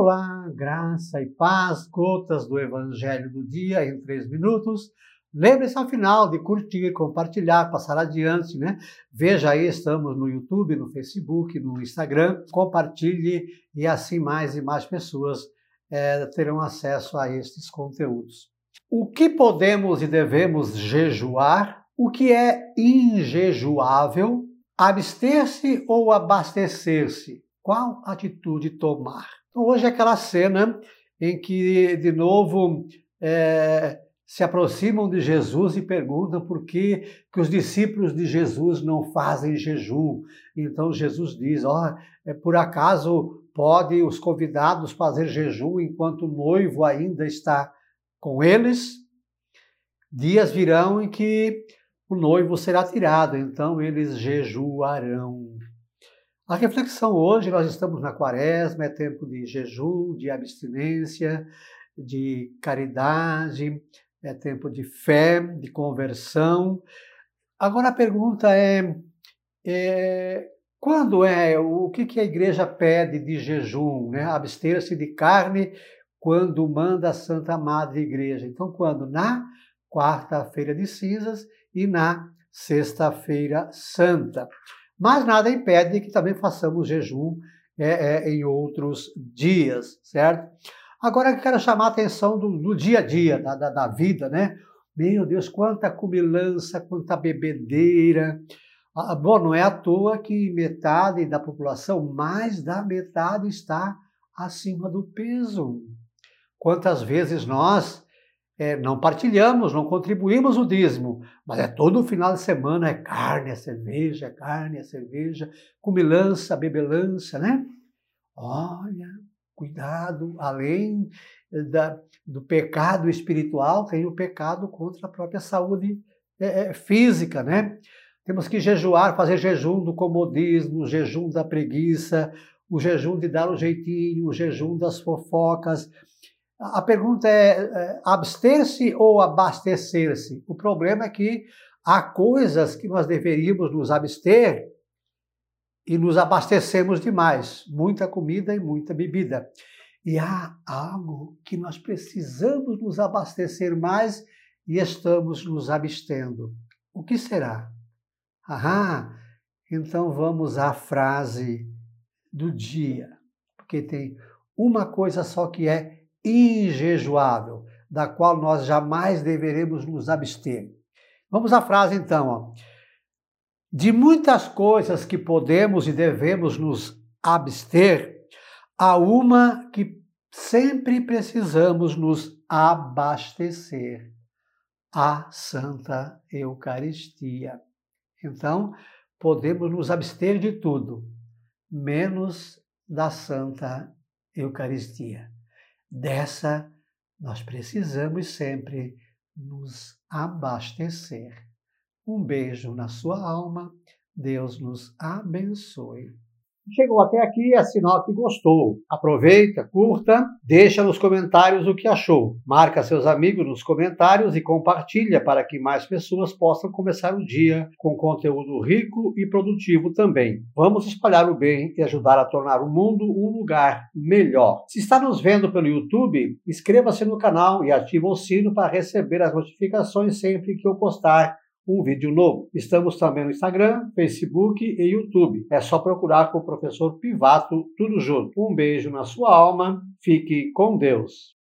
Olá, graça e paz, gotas do Evangelho do dia em três minutos. Lembre-se, afinal, de curtir, compartilhar, passar adiante, né? Veja aí, estamos no YouTube, no Facebook, no Instagram. Compartilhe e assim mais e mais pessoas é, terão acesso a estes conteúdos. O que podemos e devemos jejuar? O que é injejuável? Abster-se ou abastecer-se? Qual atitude tomar? Então, hoje é aquela cena em que, de novo, é, se aproximam de Jesus e perguntam por que, que os discípulos de Jesus não fazem jejum. Então Jesus diz: ó, oh, por acaso pode os convidados fazer jejum enquanto o noivo ainda está com eles? Dias virão em que o noivo será tirado, então eles jejuarão. A reflexão hoje, nós estamos na quaresma, é tempo de jejum, de abstinência, de caridade, é tempo de fé, de conversão. Agora a pergunta é, é quando é, o que, que a igreja pede de jejum? Né? Abster-se de carne quando manda a Santa Madre Igreja. Então, quando? Na quarta-feira de cinzas e na sexta-feira santa. Mas nada impede que também façamos jejum é, é, em outros dias, certo? Agora eu quero chamar a atenção do, do dia a dia, da, da, da, vida, né? Meu Deus, quanta cumilança, quanta bebedeira. Ah, bom, não é à toa que metade da população, mais da metade, está acima do peso. Quantas vezes nós é, não partilhamos, não contribuímos o dízimo, mas é todo final de semana, é carne, é cerveja, é carne, é cerveja, cumilança, bebelança, né? Olha, cuidado, além da, do pecado espiritual, tem o pecado contra a própria saúde é, é, física, né? Temos que jejuar, fazer jejum do comodismo, jejum da preguiça, o jejum de dar o jeitinho, o jejum das fofocas, a pergunta é, é abster-se ou abastecer-se? O problema é que há coisas que nós deveríamos nos abster e nos abastecemos demais, muita comida e muita bebida. E há algo que nós precisamos nos abastecer mais e estamos nos abstendo. O que será? Ah, então vamos à frase do dia, porque tem uma coisa só que é injejuável, da qual nós jamais deveremos nos abster. Vamos à frase então. Ó. De muitas coisas que podemos e devemos nos abster, há uma que sempre precisamos nos abastecer: a Santa Eucaristia. Então, podemos nos abster de tudo, menos da Santa Eucaristia. Dessa, nós precisamos sempre nos abastecer. Um beijo na sua alma. Deus nos abençoe. Chegou até aqui, é sinal que gostou. Aproveita, curta, deixa nos comentários o que achou. Marca seus amigos nos comentários e compartilha para que mais pessoas possam começar o dia com conteúdo rico e produtivo também. Vamos espalhar o bem e ajudar a tornar o mundo um lugar melhor. Se está nos vendo pelo YouTube, inscreva-se no canal e ative o sino para receber as notificações sempre que eu postar um vídeo novo. Estamos também no Instagram, Facebook e YouTube. É só procurar com o professor Pivato, tudo junto. Um beijo na sua alma, fique com Deus.